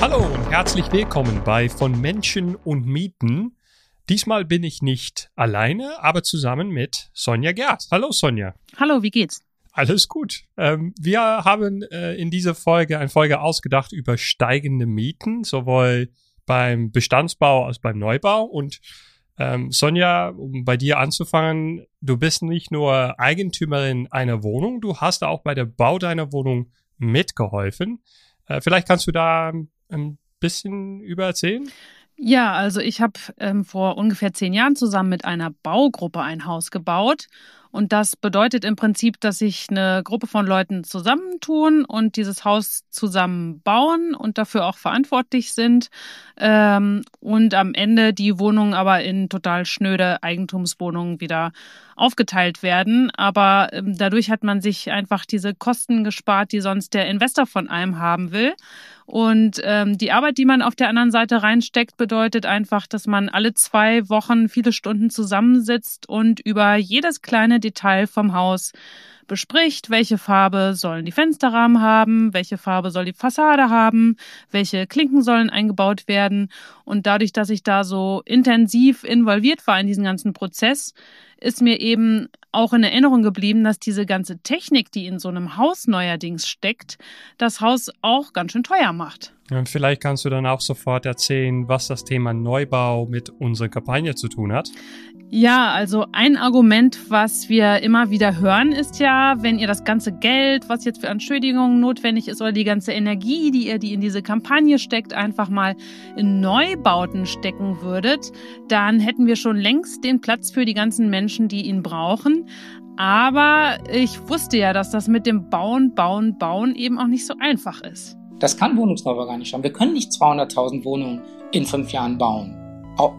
Hallo und herzlich willkommen bei Von Menschen und Mieten. Diesmal bin ich nicht alleine, aber zusammen mit Sonja Gerd. Hallo Sonja. Hallo, wie geht's? Alles gut. Ähm, wir haben äh, in dieser Folge eine Folge ausgedacht über steigende Mieten, sowohl beim Bestandsbau als beim Neubau. Und ähm, Sonja, um bei dir anzufangen, du bist nicht nur Eigentümerin einer Wohnung, du hast auch bei der Bau deiner Wohnung mitgeholfen. Äh, vielleicht kannst du da ein bisschen über erzählen? Ja, also ich habe ähm, vor ungefähr zehn Jahren zusammen mit einer Baugruppe ein Haus gebaut und das bedeutet im Prinzip, dass sich eine Gruppe von Leuten zusammentun und dieses Haus zusammen bauen und dafür auch verantwortlich sind ähm, und am Ende die Wohnungen aber in total schnöde Eigentumswohnungen wieder aufgeteilt werden. Aber ähm, dadurch hat man sich einfach diese Kosten gespart, die sonst der Investor von einem haben will. Und ähm, die Arbeit, die man auf der anderen Seite reinsteckt, bedeutet einfach, dass man alle zwei Wochen viele Stunden zusammensitzt und über jedes kleine Detail vom Haus bespricht, welche Farbe sollen die Fensterrahmen haben, welche Farbe soll die Fassade haben, welche Klinken sollen eingebaut werden. Und dadurch, dass ich da so intensiv involviert war in diesen ganzen Prozess, ist mir eben auch in Erinnerung geblieben, dass diese ganze Technik, die in so einem Haus neuerdings steckt, das Haus auch ganz schön teuer macht. Und vielleicht kannst du dann auch sofort erzählen, was das Thema Neubau mit unserer Kampagne zu tun hat. Ja, also ein Argument, was wir immer wieder hören, ist ja, wenn ihr das ganze Geld, was jetzt für Entschädigungen notwendig ist, oder die ganze Energie, die ihr die in diese Kampagne steckt, einfach mal in Neubauten stecken würdet, dann hätten wir schon längst den Platz für die ganzen Menschen, die ihn brauchen. Aber ich wusste ja, dass das mit dem Bauen, Bauen, Bauen eben auch nicht so einfach ist. Das kann Wohnungsneubau gar nicht schaffen. Wir können nicht 200.000 Wohnungen in fünf Jahren bauen. Auch,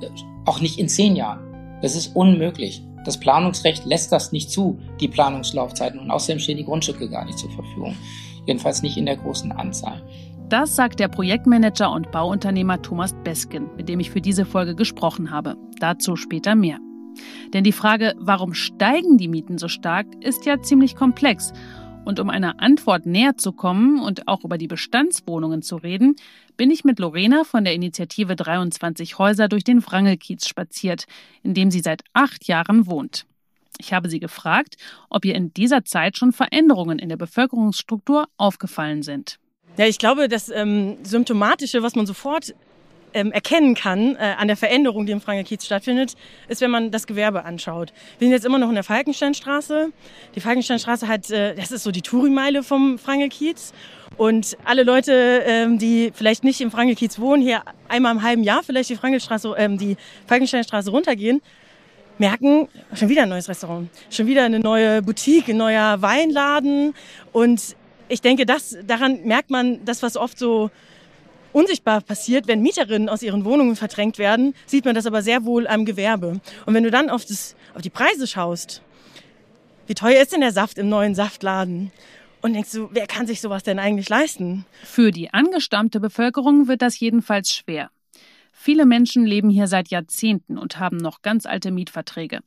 auch nicht in zehn Jahren. Das ist unmöglich. Das Planungsrecht lässt das nicht zu, die Planungslaufzeiten. Und außerdem stehen die Grundstücke gar nicht zur Verfügung. Jedenfalls nicht in der großen Anzahl. Das sagt der Projektmanager und Bauunternehmer Thomas Beskin, mit dem ich für diese Folge gesprochen habe. Dazu später mehr. Denn die Frage, warum steigen die Mieten so stark, ist ja ziemlich komplex und um einer Antwort näher zu kommen und auch über die Bestandswohnungen zu reden, bin ich mit Lorena von der Initiative 23 Häuser durch den Wrangelkiez spaziert, in dem sie seit acht Jahren wohnt. Ich habe sie gefragt, ob ihr in dieser Zeit schon Veränderungen in der Bevölkerungsstruktur aufgefallen sind. Ja, ich glaube, das ähm, Symptomatische, was man sofort ähm, erkennen kann äh, an der Veränderung, die im Frankenkiez stattfindet, ist, wenn man das Gewerbe anschaut. Wir sind jetzt immer noch in der Falkensteinstraße. Die Falkensteinstraße hat, äh, das ist so die Tourimeile vom Frankenkiez. Und alle Leute, ähm, die vielleicht nicht im Frankenkiez wohnen, hier einmal im halben Jahr vielleicht die Frankenstraße, ähm, die Falkensteinstraße runtergehen, merken, schon wieder ein neues Restaurant, schon wieder eine neue Boutique, ein neuer Weinladen. Und ich denke, das, daran merkt man das, was oft so unsichtbar passiert, wenn Mieterinnen aus ihren Wohnungen verdrängt werden, sieht man das aber sehr wohl am Gewerbe. Und wenn du dann auf, das, auf die Preise schaust, wie teuer ist denn der Saft im neuen Saftladen? Und denkst du, wer kann sich sowas denn eigentlich leisten? Für die angestammte Bevölkerung wird das jedenfalls schwer. Viele Menschen leben hier seit Jahrzehnten und haben noch ganz alte Mietverträge.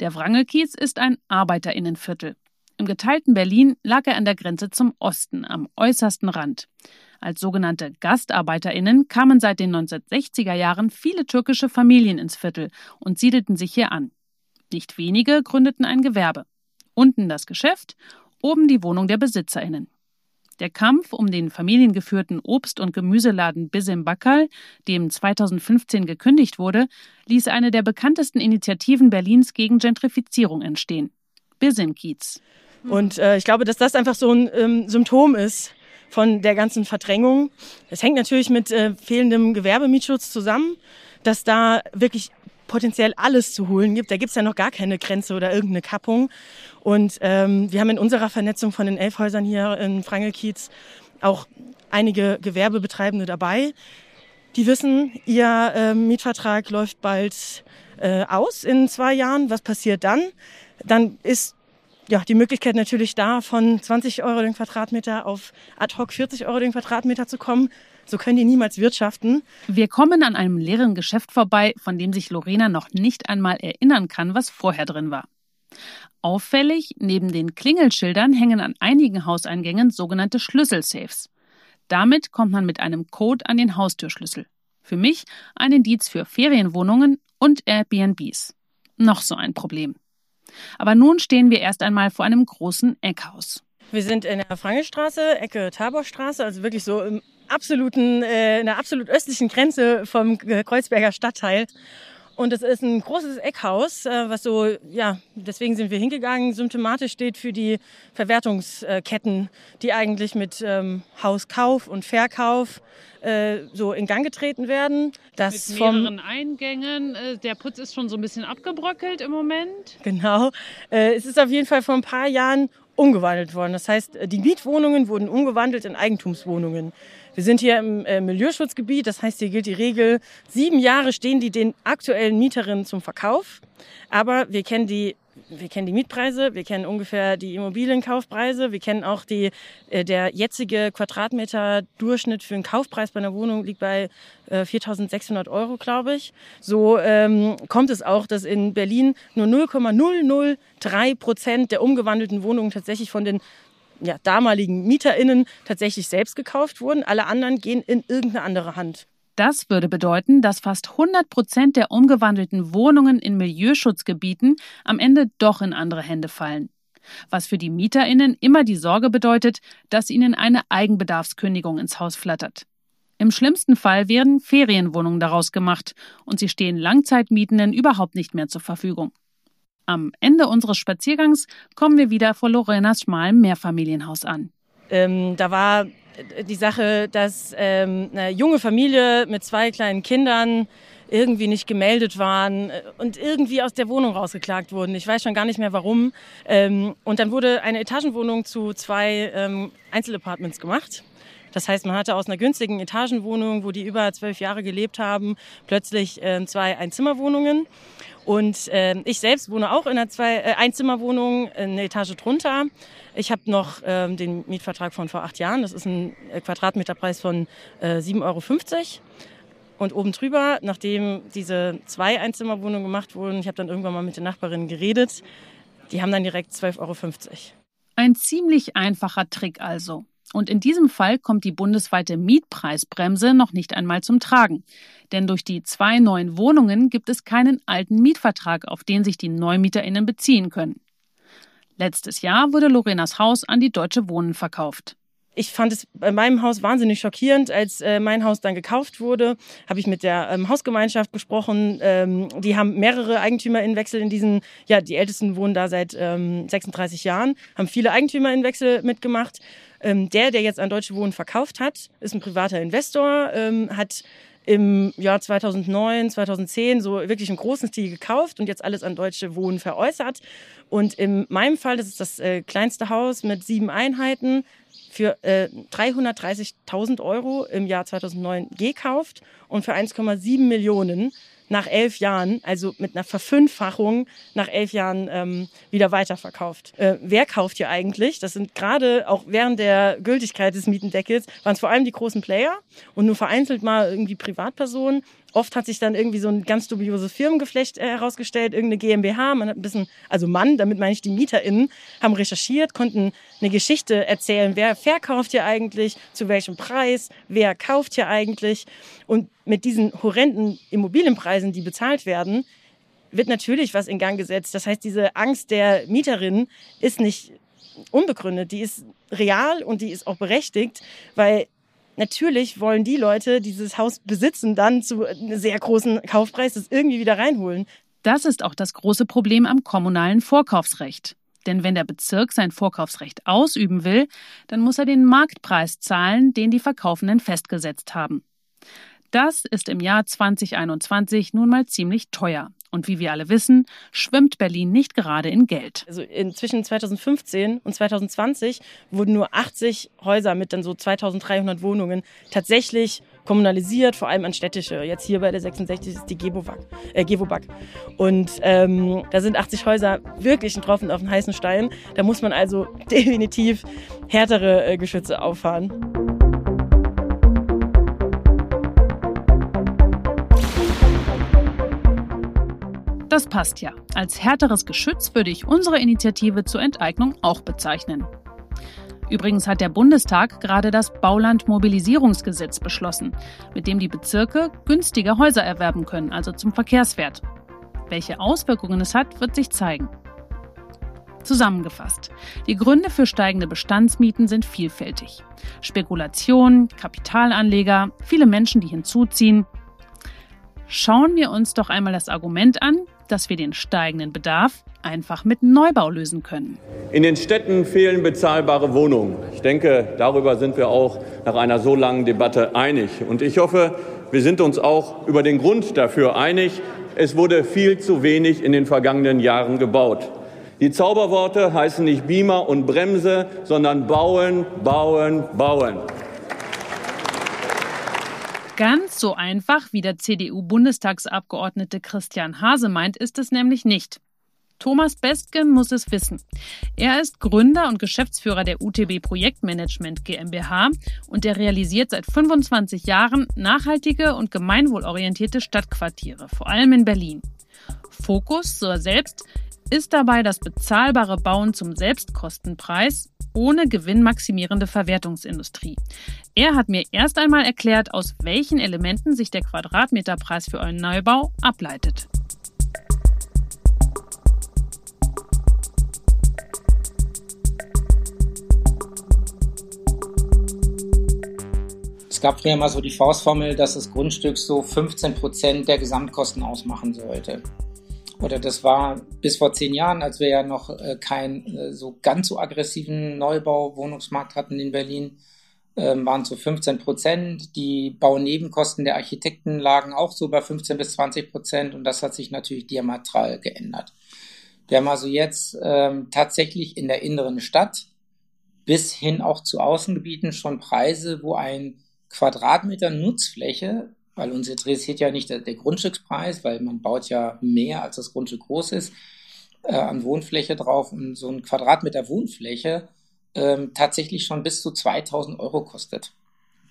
Der Wrangelkiez ist ein Arbeiterinnenviertel. Im geteilten Berlin lag er an der Grenze zum Osten, am äußersten Rand. Als sogenannte Gastarbeiterinnen kamen seit den 1960er Jahren viele türkische Familien ins Viertel und siedelten sich hier an. Nicht wenige gründeten ein Gewerbe. Unten das Geschäft, oben die Wohnung der Besitzerinnen. Der Kampf um den familiengeführten Obst- und Gemüseladen Bisim Bakkal, dem 2015 gekündigt wurde, ließ eine der bekanntesten Initiativen Berlins gegen Gentrifizierung entstehen. Bisim Kiez. Und äh, ich glaube, dass das einfach so ein ähm, Symptom ist von der ganzen Verdrängung. Es hängt natürlich mit äh, fehlendem Gewerbemietschutz zusammen, dass da wirklich potenziell alles zu holen gibt. Da gibt's ja noch gar keine Grenze oder irgendeine Kappung. Und ähm, wir haben in unserer Vernetzung von den elf Häusern hier in Frangelkiez auch einige Gewerbebetreibende dabei, Die wissen, ihr äh, Mietvertrag läuft bald äh, aus in zwei Jahren. Was passiert dann? Dann ist ja, die Möglichkeit natürlich da, von 20 Euro den Quadratmeter auf ad hoc 40 Euro den Quadratmeter zu kommen. So können die niemals wirtschaften. Wir kommen an einem leeren Geschäft vorbei, von dem sich Lorena noch nicht einmal erinnern kann, was vorher drin war. Auffällig, neben den Klingelschildern hängen an einigen Hauseingängen sogenannte Schlüsselsafes. Damit kommt man mit einem Code an den Haustürschlüssel. Für mich ein Indiz für Ferienwohnungen und Airbnbs. Noch so ein Problem. Aber nun stehen wir erst einmal vor einem großen Eckhaus. Wir sind in der Frangelstraße, Ecke Taborstraße, also wirklich so im absoluten, äh, in der absolut östlichen Grenze vom Kreuzberger Stadtteil. Und es ist ein großes Eckhaus, äh, was so, ja, deswegen sind wir hingegangen, symptomatisch steht für die Verwertungsketten, die eigentlich mit ähm, Hauskauf und Verkauf äh, so in Gang getreten werden. Das mit mehreren Eingängen. Äh, der Putz ist schon so ein bisschen abgebröckelt im Moment. Genau. Äh, es ist auf jeden Fall vor ein paar Jahren umgewandelt worden. Das heißt, die Mietwohnungen wurden umgewandelt in Eigentumswohnungen. Wir sind hier im äh, Milieuschutzgebiet, das heißt, hier gilt die Regel, sieben Jahre stehen die den aktuellen Mieterinnen zum Verkauf. Aber wir kennen die wir kennen die Mietpreise, wir kennen ungefähr die Immobilienkaufpreise, wir kennen auch die, äh, der jetzige Quadratmeter Durchschnitt für einen Kaufpreis bei einer Wohnung liegt bei äh, 4.600 Euro, glaube ich. So ähm, kommt es auch, dass in Berlin nur 0,003 Prozent der umgewandelten Wohnungen tatsächlich von den ja, damaligen MieterInnen tatsächlich selbst gekauft wurden. Alle anderen gehen in irgendeine andere Hand. Das würde bedeuten, dass fast 100 Prozent der umgewandelten Wohnungen in Milieuschutzgebieten am Ende doch in andere Hände fallen. Was für die MieterInnen immer die Sorge bedeutet, dass ihnen eine Eigenbedarfskündigung ins Haus flattert. Im schlimmsten Fall werden Ferienwohnungen daraus gemacht und sie stehen Langzeitmietenden überhaupt nicht mehr zur Verfügung. Am Ende unseres Spaziergangs kommen wir wieder vor Lorenas schmalem Mehrfamilienhaus an. Ähm, da war die Sache, dass ähm, eine junge Familie mit zwei kleinen Kindern irgendwie nicht gemeldet waren und irgendwie aus der Wohnung rausgeklagt wurden. Ich weiß schon gar nicht mehr warum. Ähm, und dann wurde eine Etagenwohnung zu zwei ähm, Einzelapartments gemacht. Das heißt, man hatte aus einer günstigen Etagenwohnung, wo die über zwölf Jahre gelebt haben, plötzlich äh, zwei Einzimmerwohnungen. Und äh, ich selbst wohne auch in einer zwei äh, Einzimmerwohnung, eine Etage drunter. Ich habe noch ähm, den Mietvertrag von vor acht Jahren. Das ist ein äh, Quadratmeterpreis von äh, 7,50 Euro. Und oben drüber, nachdem diese zwei Einzimmerwohnungen gemacht wurden, ich habe dann irgendwann mal mit den Nachbarinnen geredet, die haben dann direkt 12,50 Euro. Ein ziemlich einfacher Trick also. Und in diesem Fall kommt die bundesweite Mietpreisbremse noch nicht einmal zum Tragen. Denn durch die zwei neuen Wohnungen gibt es keinen alten Mietvertrag, auf den sich die NeumieterInnen beziehen können. Letztes Jahr wurde Lorenas Haus an die Deutsche Wohnen verkauft. Ich fand es bei meinem Haus wahnsinnig schockierend, als äh, mein Haus dann gekauft wurde. Habe ich mit der ähm, Hausgemeinschaft gesprochen. Ähm, die haben mehrere Eigentümerinnenwechsel in diesen, ja, die Ältesten wohnen da seit ähm, 36 Jahren, haben viele Eigentümerinnenwechsel mitgemacht. Ähm, der, der jetzt an Deutsche Wohnen verkauft hat, ist ein privater Investor, ähm, hat im Jahr 2009, 2010 so wirklich im großen Stil gekauft und jetzt alles an Deutsche Wohnen veräußert. Und in meinem Fall, das ist das äh, kleinste Haus mit sieben Einheiten, für äh, 330.000 Euro im Jahr 2009 gekauft und für 1,7 Millionen nach elf Jahren, also mit einer Verfünffachung nach elf Jahren ähm, wieder weiterverkauft. Äh, wer kauft hier eigentlich? Das sind gerade auch während der Gültigkeit des Mietendeckels waren es vor allem die großen Player und nur vereinzelt mal irgendwie Privatpersonen Oft hat sich dann irgendwie so ein ganz dubioses Firmengeflecht äh, herausgestellt, irgendeine GmbH. Man hat ein bisschen, also Mann, damit meine ich die MieterInnen, haben recherchiert, konnten eine Geschichte erzählen. Wer verkauft hier eigentlich? Zu welchem Preis? Wer kauft hier eigentlich? Und mit diesen horrenden Immobilienpreisen, die bezahlt werden, wird natürlich was in Gang gesetzt. Das heißt, diese Angst der Mieterinnen ist nicht unbegründet. Die ist real und die ist auch berechtigt, weil natürlich wollen die Leute, die dieses Haus besitzen, dann zu einem sehr großen Kaufpreis das irgendwie wieder reinholen. Das ist auch das große Problem am kommunalen Vorkaufsrecht. Denn wenn der Bezirk sein Vorkaufsrecht ausüben will, dann muss er den Marktpreis zahlen, den die Verkaufenden festgesetzt haben. Das ist im Jahr 2021 nun mal ziemlich teuer. Und wie wir alle wissen, schwimmt Berlin nicht gerade in Geld. Also zwischen 2015 und 2020 wurden nur 80 Häuser mit dann so 2300 Wohnungen tatsächlich kommunalisiert, vor allem an städtische. Jetzt hier bei der 66 ist die Gewobag. Äh, Gewobag. Und ähm, da sind 80 Häuser wirklich ein Tropfen auf den heißen Stein. Da muss man also definitiv härtere äh, Geschütze auffahren. Das passt ja. Als härteres Geschütz würde ich unsere Initiative zur Enteignung auch bezeichnen. Übrigens hat der Bundestag gerade das Baulandmobilisierungsgesetz beschlossen, mit dem die Bezirke günstige Häuser erwerben können, also zum Verkehrswert. Welche Auswirkungen es hat, wird sich zeigen. Zusammengefasst. Die Gründe für steigende Bestandsmieten sind vielfältig. Spekulation, Kapitalanleger, viele Menschen, die hinzuziehen. Schauen wir uns doch einmal das Argument an, dass wir den steigenden Bedarf einfach mit Neubau lösen können. In den Städten fehlen bezahlbare Wohnungen. Ich denke, darüber sind wir auch nach einer so langen Debatte einig. Und ich hoffe, wir sind uns auch über den Grund dafür einig. Es wurde viel zu wenig in den vergangenen Jahren gebaut. Die Zauberworte heißen nicht Beamer und Bremse, sondern bauen, bauen, bauen. Ganz so einfach, wie der CDU-Bundestagsabgeordnete Christian Hase meint, ist es nämlich nicht. Thomas Bestgen muss es wissen. Er ist Gründer und Geschäftsführer der UTB Projektmanagement GmbH und er realisiert seit 25 Jahren nachhaltige und gemeinwohlorientierte Stadtquartiere, vor allem in Berlin. Fokus, so er selbst, ist dabei das bezahlbare Bauen zum Selbstkostenpreis ohne gewinnmaximierende Verwertungsindustrie. Er hat mir erst einmal erklärt, aus welchen Elementen sich der Quadratmeterpreis für einen Neubau ableitet. Es gab früher mal so die Faustformel, dass das Grundstück so 15 Prozent der Gesamtkosten ausmachen sollte. Oder das war bis vor zehn Jahren, als wir ja noch äh, keinen äh, so ganz so aggressiven Neubau-Wohnungsmarkt hatten in Berlin, äh, waren so 15 Prozent. Die Baunebenkosten der Architekten lagen auch so bei 15 bis 20 Prozent und das hat sich natürlich diametral geändert. Wir haben also jetzt ähm, tatsächlich in der inneren Stadt bis hin auch zu Außengebieten schon Preise, wo ein Quadratmeter Nutzfläche, weil uns interessiert ja nicht der, der Grundstückspreis, weil man baut ja mehr, als das Grundstück groß ist, äh, an Wohnfläche drauf und so ein Quadratmeter Wohnfläche ähm, tatsächlich schon bis zu 2000 Euro kostet.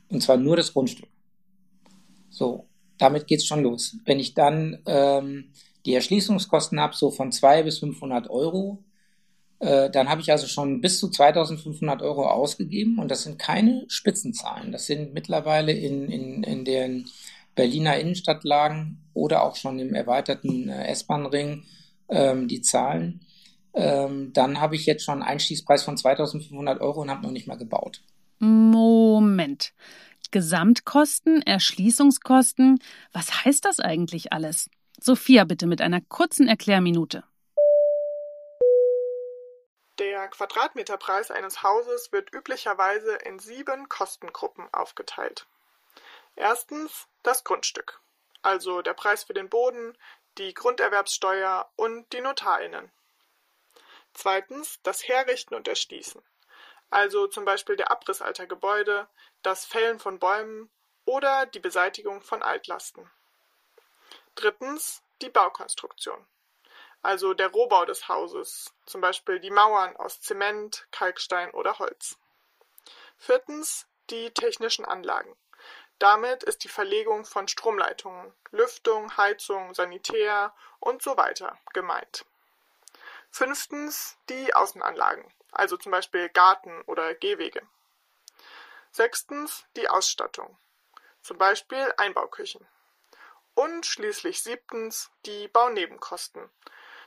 Und zwar nur das Grundstück. So, damit geht's schon los. Wenn ich dann ähm, die Erschließungskosten habe, so von 200 bis 500 Euro, äh, dann habe ich also schon bis zu 2500 Euro ausgegeben und das sind keine Spitzenzahlen. Das sind mittlerweile in, in, in den Berliner Innenstadtlagen oder auch schon im erweiterten äh, S-Bahn-Ring ähm, die Zahlen. Ähm, dann habe ich jetzt schon einen Einstiegspreis von 2500 Euro und habe noch nicht mal gebaut. Moment. Gesamtkosten, Erschließungskosten, was heißt das eigentlich alles? Sophia, bitte mit einer kurzen Erklärminute. Der Quadratmeterpreis eines Hauses wird üblicherweise in sieben Kostengruppen aufgeteilt. Erstens das Grundstück, also der Preis für den Boden, die Grunderwerbssteuer und die Notarinnen. Zweitens das Herrichten und Erschließen, also zum Beispiel der Abriss alter Gebäude, das Fällen von Bäumen oder die Beseitigung von Altlasten. Drittens die Baukonstruktion, also der Rohbau des Hauses, zum Beispiel die Mauern aus Zement, Kalkstein oder Holz. Viertens die technischen Anlagen. Damit ist die Verlegung von Stromleitungen, Lüftung, Heizung, Sanitär und so weiter gemeint. Fünftens die Außenanlagen, also zum Beispiel Garten oder Gehwege. Sechstens die Ausstattung, zum Beispiel Einbauküchen. Und schließlich siebtens die Baunebenkosten,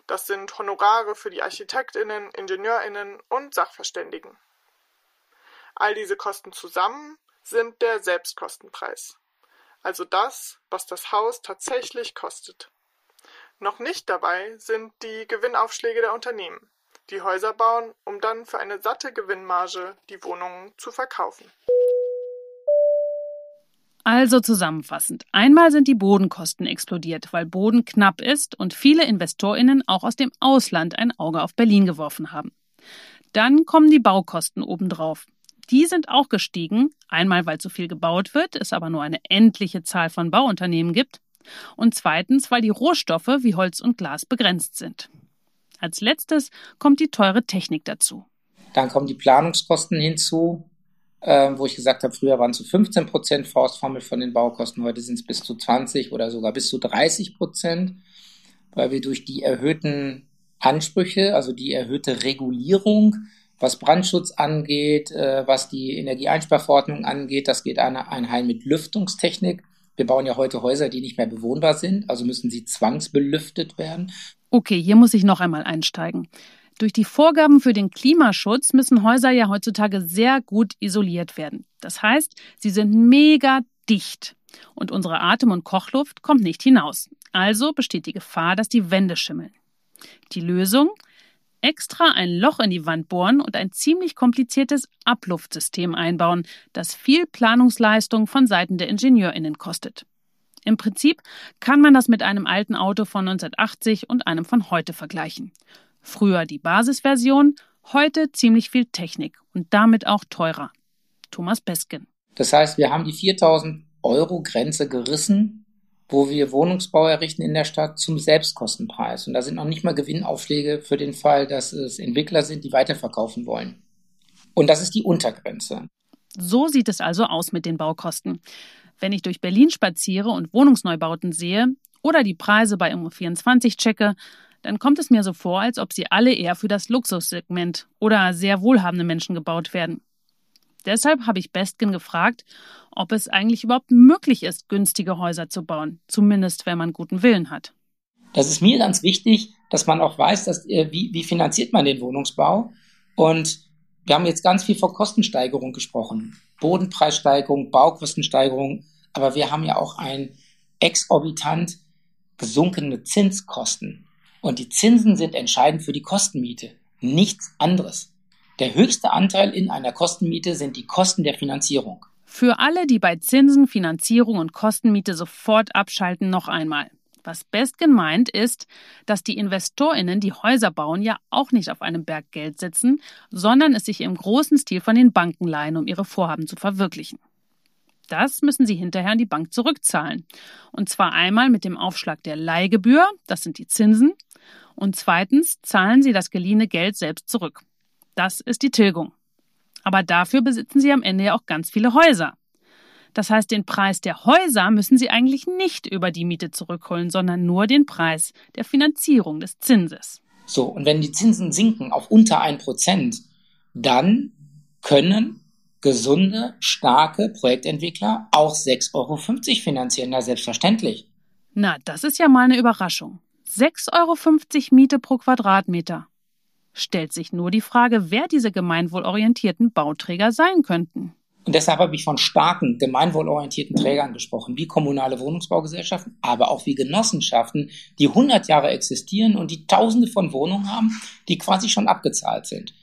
das sind Honorare für die Architektinnen, Ingenieurinnen und Sachverständigen. All diese Kosten zusammen sind der Selbstkostenpreis, also das, was das Haus tatsächlich kostet. Noch nicht dabei sind die Gewinnaufschläge der Unternehmen, die Häuser bauen, um dann für eine satte Gewinnmarge die Wohnungen zu verkaufen. Also zusammenfassend. Einmal sind die Bodenkosten explodiert, weil Boden knapp ist und viele Investorinnen auch aus dem Ausland ein Auge auf Berlin geworfen haben. Dann kommen die Baukosten obendrauf. Die sind auch gestiegen, einmal weil zu viel gebaut wird, es aber nur eine endliche Zahl von Bauunternehmen gibt, und zweitens, weil die Rohstoffe wie Holz und Glas begrenzt sind. Als letztes kommt die teure Technik dazu. Dann kommen die Planungskosten hinzu, äh, wo ich gesagt habe, früher waren es so 15 Prozent Faustformel von den Baukosten, heute sind es bis zu 20 oder sogar bis zu 30 Prozent, weil wir durch die erhöhten Ansprüche, also die erhöhte Regulierung, was Brandschutz angeht, äh, was die Energieeinsparverordnung angeht, das geht einher mit Lüftungstechnik. Wir bauen ja heute Häuser, die nicht mehr bewohnbar sind, also müssen sie zwangsbelüftet werden. Okay, hier muss ich noch einmal einsteigen. Durch die Vorgaben für den Klimaschutz müssen Häuser ja heutzutage sehr gut isoliert werden. Das heißt, sie sind mega dicht und unsere Atem- und Kochluft kommt nicht hinaus. Also besteht die Gefahr, dass die Wände schimmeln. Die Lösung? Extra ein Loch in die Wand bohren und ein ziemlich kompliziertes Abluftsystem einbauen, das viel Planungsleistung von Seiten der IngenieurInnen kostet. Im Prinzip kann man das mit einem alten Auto von 1980 und einem von heute vergleichen. Früher die Basisversion, heute ziemlich viel Technik und damit auch teurer. Thomas Peskin. Das heißt, wir haben die 4000 Euro Grenze gerissen, wo wir Wohnungsbau errichten in der Stadt zum Selbstkostenpreis. Und da sind noch nicht mal Gewinnaufschläge für den Fall, dass es Entwickler sind, die weiterverkaufen wollen. Und das ist die Untergrenze. So sieht es also aus mit den Baukosten. Wenn ich durch Berlin spaziere und Wohnungsneubauten sehe oder die Preise bei Immo24 checke, dann kommt es mir so vor, als ob sie alle eher für das Luxussegment oder sehr wohlhabende Menschen gebaut werden. Deshalb habe ich Bestgen gefragt, ob es eigentlich überhaupt möglich ist, günstige Häuser zu bauen, zumindest wenn man guten Willen hat. Das ist mir ganz wichtig, dass man auch weiß, dass, äh, wie, wie finanziert man den Wohnungsbau. Und wir haben jetzt ganz viel von Kostensteigerung gesprochen. Bodenpreissteigerung, Baukostensteigerung. Aber wir haben ja auch ein exorbitant gesunkene Zinskosten. Und die Zinsen sind entscheidend für die Kostenmiete. Nichts anderes. Der höchste Anteil in einer Kostenmiete sind die Kosten der Finanzierung. Für alle, die bei Zinsen, Finanzierung und Kostenmiete sofort abschalten, noch einmal. Was best gemeint ist, dass die InvestorInnen, die Häuser bauen, ja auch nicht auf einem Berg Geld sitzen, sondern es sich im großen Stil von den Banken leihen, um ihre Vorhaben zu verwirklichen. Das müssen sie hinterher an die Bank zurückzahlen. Und zwar einmal mit dem Aufschlag der Leihgebühr, das sind die Zinsen, und zweitens zahlen sie das geliehene Geld selbst zurück. Das ist die Tilgung. Aber dafür besitzen sie am Ende ja auch ganz viele Häuser. Das heißt, den Preis der Häuser müssen sie eigentlich nicht über die Miete zurückholen, sondern nur den Preis der Finanzierung des Zinses. So, und wenn die Zinsen sinken auf unter ein Prozent, dann können gesunde, starke Projektentwickler auch 6,50 Euro finanzieren. Na, selbstverständlich. Na, das ist ja mal eine Überraschung. 6,50 Euro Miete pro Quadratmeter. Stellt sich nur die Frage, wer diese gemeinwohlorientierten Bauträger sein könnten. Und deshalb habe ich von starken, gemeinwohlorientierten Trägern gesprochen, wie kommunale Wohnungsbaugesellschaften, aber auch wie Genossenschaften, die 100 Jahre existieren und die Tausende von Wohnungen haben, die quasi schon abgezahlt sind.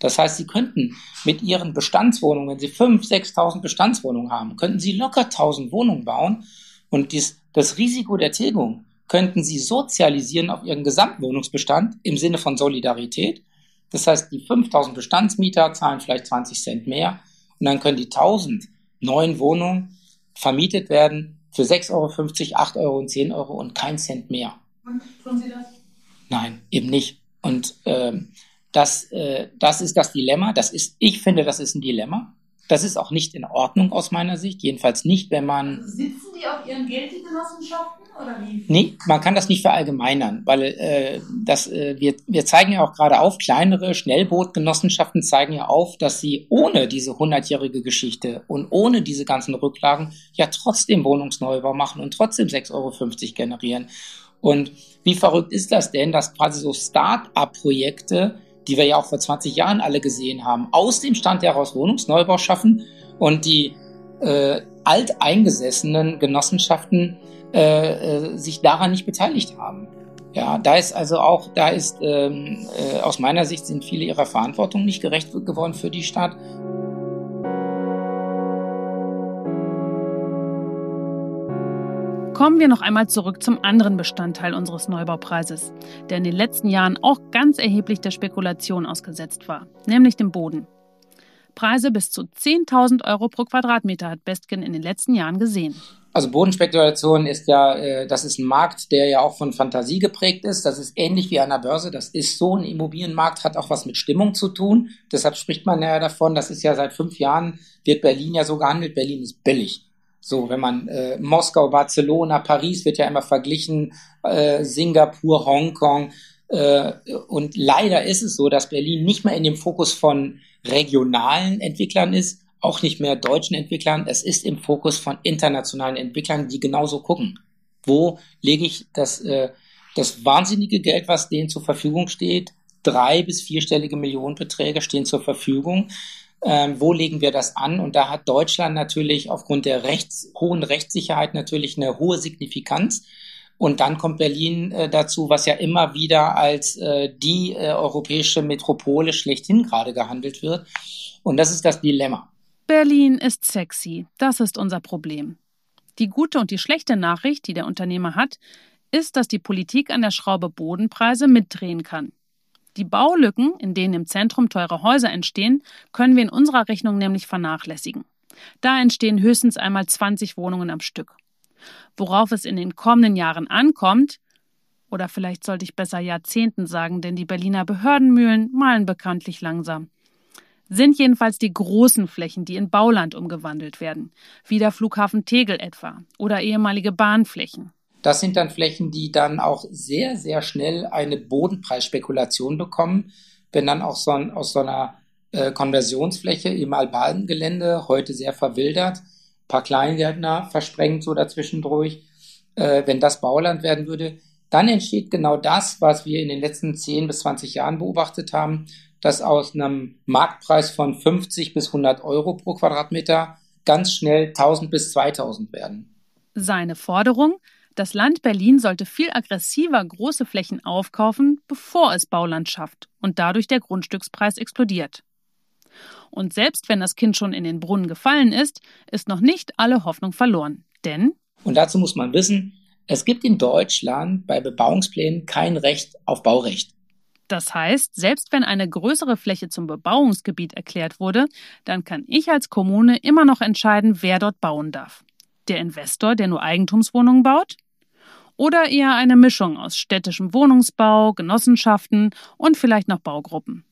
Das heißt, Sie könnten mit Ihren Bestandswohnungen, wenn Sie 5.000, 6.000 Bestandswohnungen haben, könnten Sie locker 1.000 Wohnungen bauen und dies, das Risiko der Tilgung könnten Sie sozialisieren auf Ihren Gesamtwohnungsbestand im Sinne von Solidarität. Das heißt, die 5000 Bestandsmieter zahlen vielleicht 20 Cent mehr und dann können die 1000 neuen Wohnungen vermietet werden für 6,50 Euro, 8 Euro und 10 Euro und kein Cent mehr. Und tun Sie das? Nein, eben nicht. Und ähm, das, äh, das ist das Dilemma. Das ist, ich finde, das ist ein Dilemma. Das ist auch nicht in Ordnung aus meiner Sicht. Jedenfalls nicht, wenn man. Sitzen die auf ihren Geld, die Genossenschaften? Nee, man kann das nicht verallgemeinern, weil äh, das, äh, wir, wir zeigen ja auch gerade auf, kleinere Schnellbootgenossenschaften zeigen ja auf, dass sie ohne diese hundertjährige Geschichte und ohne diese ganzen Rücklagen ja trotzdem Wohnungsneubau machen und trotzdem 6,50 Euro generieren. Und wie verrückt ist das denn, dass quasi so Start-up-Projekte die wir ja auch vor 20 Jahren alle gesehen haben, aus dem Stand heraus Wohnungsneubau schaffen und die äh, alteingesessenen Genossenschaften äh, äh, sich daran nicht beteiligt haben. Ja, da ist also auch, da ist ähm, äh, aus meiner Sicht sind viele ihrer Verantwortung nicht gerecht geworden für die Stadt. Kommen wir noch einmal zurück zum anderen Bestandteil unseres Neubaupreises, der in den letzten Jahren auch ganz erheblich der Spekulation ausgesetzt war, nämlich dem Boden. Preise bis zu 10.000 Euro pro Quadratmeter hat Bestgen in den letzten Jahren gesehen. Also Bodenspekulation ist ja, äh, das ist ein Markt, der ja auch von Fantasie geprägt ist. Das ist ähnlich wie an der Börse. Das ist so ein Immobilienmarkt, hat auch was mit Stimmung zu tun. Deshalb spricht man ja davon, das ist ja seit fünf Jahren, wird Berlin ja so gehandelt. Berlin ist billig. So, wenn man äh, Moskau, Barcelona, Paris wird ja immer verglichen, äh, Singapur, Hongkong. Äh, und leider ist es so, dass Berlin nicht mehr in dem Fokus von regionalen Entwicklern ist, auch nicht mehr deutschen Entwicklern. Es ist im Fokus von internationalen Entwicklern, die genauso gucken. Wo lege ich das, äh, das wahnsinnige Geld, was denen zur Verfügung steht? Drei bis vierstellige Millionenbeträge stehen zur Verfügung. Ähm, wo legen wir das an? Und da hat Deutschland natürlich aufgrund der rechts, hohen Rechtssicherheit natürlich eine hohe Signifikanz. Und dann kommt Berlin äh, dazu, was ja immer wieder als äh, die äh, europäische Metropole schlechthin gerade gehandelt wird. Und das ist das Dilemma. Berlin ist sexy. Das ist unser Problem. Die gute und die schlechte Nachricht, die der Unternehmer hat, ist, dass die Politik an der Schraube Bodenpreise mitdrehen kann. Die Baulücken, in denen im Zentrum teure Häuser entstehen, können wir in unserer Rechnung nämlich vernachlässigen. Da entstehen höchstens einmal 20 Wohnungen am Stück. Worauf es in den kommenden Jahren ankommt, oder vielleicht sollte ich besser Jahrzehnten sagen, denn die Berliner Behördenmühlen malen bekanntlich langsam sind jedenfalls die großen Flächen, die in Bauland umgewandelt werden, wie der Flughafen Tegel etwa oder ehemalige Bahnflächen. Das sind dann Flächen, die dann auch sehr, sehr schnell eine Bodenpreisspekulation bekommen, wenn dann auch so ein, aus so einer äh, Konversionsfläche im Albaldengelände, heute sehr verwildert, paar Kleingärtner versprengt so dazwischendurch, äh, wenn das Bauland werden würde, dann entsteht genau das, was wir in den letzten 10 bis 20 Jahren beobachtet haben, dass aus einem Marktpreis von 50 bis 100 Euro pro Quadratmeter ganz schnell 1000 bis 2000 werden. Seine Forderung, das Land Berlin sollte viel aggressiver große Flächen aufkaufen, bevor es Bauland schafft und dadurch der Grundstückspreis explodiert. Und selbst wenn das Kind schon in den Brunnen gefallen ist, ist noch nicht alle Hoffnung verloren. Denn und dazu muss man wissen, es gibt in Deutschland bei Bebauungsplänen kein Recht auf Baurecht. Das heißt, selbst wenn eine größere Fläche zum Bebauungsgebiet erklärt wurde, dann kann ich als Kommune immer noch entscheiden, wer dort bauen darf. Der Investor, der nur Eigentumswohnungen baut? Oder eher eine Mischung aus städtischem Wohnungsbau, Genossenschaften und vielleicht noch Baugruppen.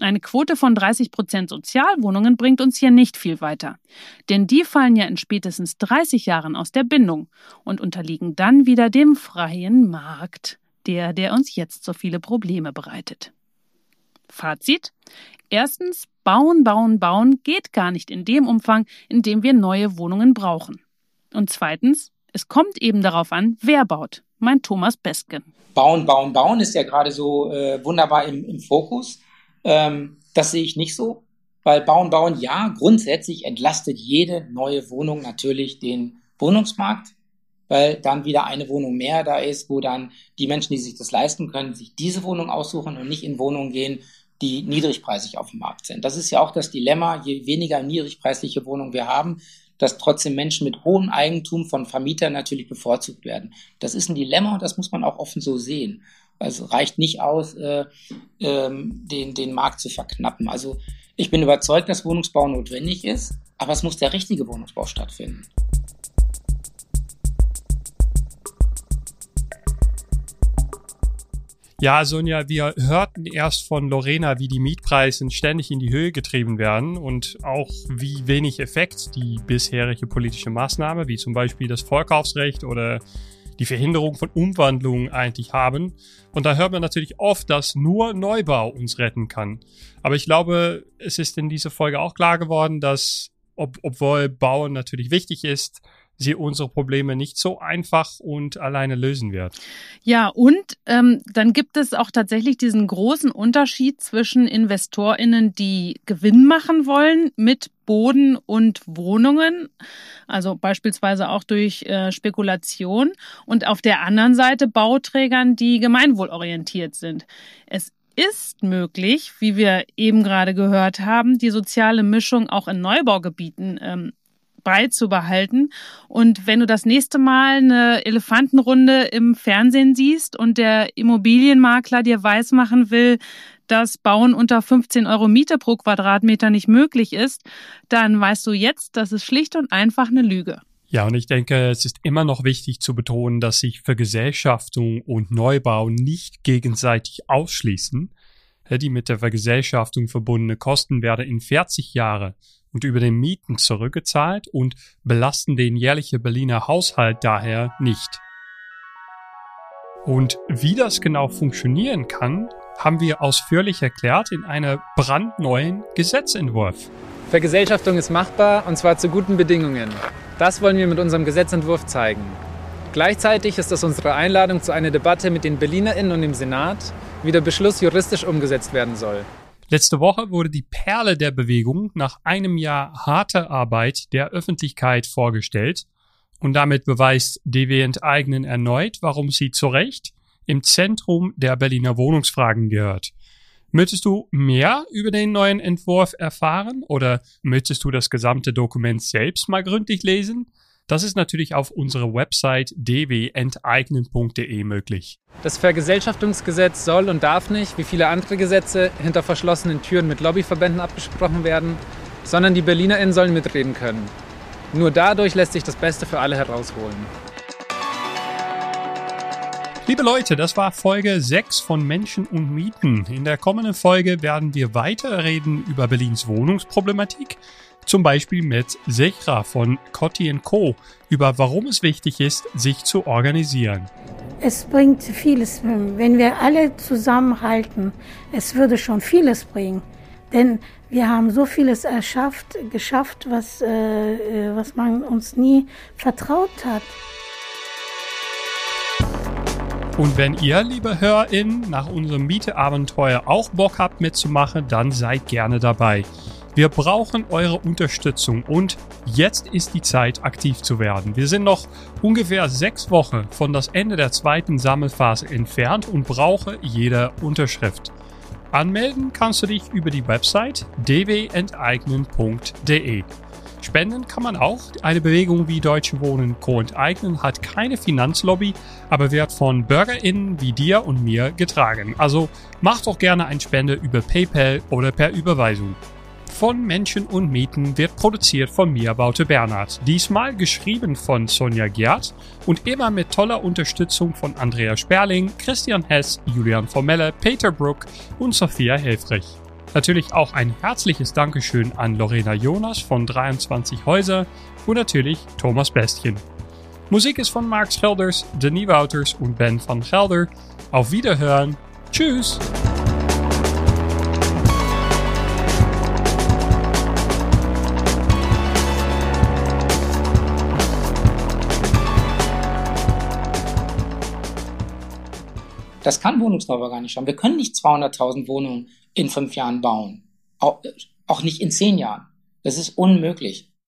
Eine Quote von 30 Prozent Sozialwohnungen bringt uns hier nicht viel weiter. Denn die fallen ja in spätestens 30 Jahren aus der Bindung und unterliegen dann wieder dem freien Markt der, der uns jetzt so viele Probleme bereitet. Fazit. Erstens, bauen, bauen, bauen geht gar nicht in dem Umfang, in dem wir neue Wohnungen brauchen. Und zweitens, es kommt eben darauf an, wer baut. Mein Thomas Bestgen. Bauen, bauen, bauen ist ja gerade so äh, wunderbar im, im Fokus. Ähm, das sehe ich nicht so, weil bauen, bauen, ja, grundsätzlich entlastet jede neue Wohnung natürlich den Wohnungsmarkt weil dann wieder eine Wohnung mehr da ist, wo dann die Menschen, die sich das leisten können, sich diese Wohnung aussuchen und nicht in Wohnungen gehen, die niedrigpreisig auf dem Markt sind. Das ist ja auch das Dilemma, je weniger niedrigpreisliche Wohnungen wir haben, dass trotzdem Menschen mit hohem Eigentum von Vermietern natürlich bevorzugt werden. Das ist ein Dilemma und das muss man auch offen so sehen. Also reicht nicht aus, äh, ähm, den, den Markt zu verknappen. Also ich bin überzeugt, dass Wohnungsbau notwendig ist, aber es muss der richtige Wohnungsbau stattfinden. Ja, Sonja, wir hörten erst von Lorena, wie die Mietpreise ständig in die Höhe getrieben werden und auch wie wenig Effekt die bisherige politische Maßnahme, wie zum Beispiel das Vorkaufsrecht oder die Verhinderung von Umwandlungen eigentlich haben. Und da hört man natürlich oft, dass nur Neubau uns retten kann. Aber ich glaube, es ist in dieser Folge auch klar geworden, dass, ob, obwohl Bauen natürlich wichtig ist, sie unsere Probleme nicht so einfach und alleine lösen wird. Ja, und ähm, dann gibt es auch tatsächlich diesen großen Unterschied zwischen InvestorInnen, die Gewinn machen wollen mit Boden und Wohnungen, also beispielsweise auch durch äh, Spekulation, und auf der anderen Seite Bauträgern, die gemeinwohlorientiert sind. Es ist möglich, wie wir eben gerade gehört haben, die soziale Mischung auch in Neubaugebieten ähm, beizubehalten. Und wenn du das nächste Mal eine Elefantenrunde im Fernsehen siehst und der Immobilienmakler dir weismachen will, dass Bauen unter 15 Euro Miete pro Quadratmeter nicht möglich ist, dann weißt du jetzt, das ist schlicht und einfach eine Lüge. Ja, und ich denke, es ist immer noch wichtig zu betonen, dass sich Vergesellschaftung und Neubau nicht gegenseitig ausschließen. Die mit der Vergesellschaftung verbundene Kosten werden in 40 Jahre und über den Mieten zurückgezahlt und belasten den jährlichen Berliner Haushalt daher nicht. Und wie das genau funktionieren kann, haben wir ausführlich erklärt in einem brandneuen Gesetzentwurf. Vergesellschaftung ist machbar und zwar zu guten Bedingungen. Das wollen wir mit unserem Gesetzentwurf zeigen. Gleichzeitig ist es unsere Einladung zu einer Debatte mit den BerlinerInnen und dem Senat, wie der Beschluss juristisch umgesetzt werden soll. Letzte Woche wurde die Perle der Bewegung nach einem Jahr harter Arbeit der Öffentlichkeit vorgestellt und damit beweist DW Enteignen erneut, warum sie zu Recht im Zentrum der Berliner Wohnungsfragen gehört. Möchtest du mehr über den neuen Entwurf erfahren oder möchtest du das gesamte Dokument selbst mal gründlich lesen? Das ist natürlich auf unserer Website dwenteignen.de möglich. Das Vergesellschaftungsgesetz soll und darf nicht, wie viele andere Gesetze, hinter verschlossenen Türen mit Lobbyverbänden abgesprochen werden, sondern die BerlinerInnen sollen mitreden können. Nur dadurch lässt sich das Beste für alle herausholen. Liebe Leute, das war Folge 6 von Menschen und Mieten. In der kommenden Folge werden wir weiter reden über Berlins Wohnungsproblematik. Zum Beispiel mit Sechra von Cotti Co. über warum es wichtig ist, sich zu organisieren. Es bringt vieles, wenn wir alle zusammenhalten. Es würde schon vieles bringen. Denn wir haben so vieles erschafft, geschafft, was, äh, was man uns nie vertraut hat. Und wenn ihr, liebe HörerInnen, nach unserem Mieteabenteuer auch Bock habt mitzumachen, dann seid gerne dabei. Wir brauchen eure Unterstützung und jetzt ist die Zeit, aktiv zu werden. Wir sind noch ungefähr sechs Wochen von das Ende der zweiten Sammelphase entfernt und brauche jede Unterschrift. Anmelden kannst du dich über die Website dwenteignen.de. Spenden kann man auch. Eine Bewegung wie Deutsche Wohnen Co. enteignen hat keine Finanzlobby, aber wird von BürgerInnen wie dir und mir getragen. Also mach doch gerne ein Spende über PayPal oder per Überweisung. Von Menschen und Mieten wird produziert von mir, Baute Bernhard. Diesmal geschrieben von Sonja Gerd und immer mit toller Unterstützung von Andrea Sperling, Christian Hess, Julian Formelle, Peter Brook und Sophia Helfrich. Natürlich auch ein herzliches Dankeschön an Lorena Jonas von 23 Häuser und natürlich Thomas Bestien. Musik ist von Mark Schelders, Denis Wouters und Ben van Gelder. Auf Wiederhören. Tschüss! Das kann Wohnungsneubau gar nicht schaffen. Wir können nicht 200.000 Wohnungen in fünf Jahren bauen. Auch, auch nicht in zehn Jahren. Das ist unmöglich.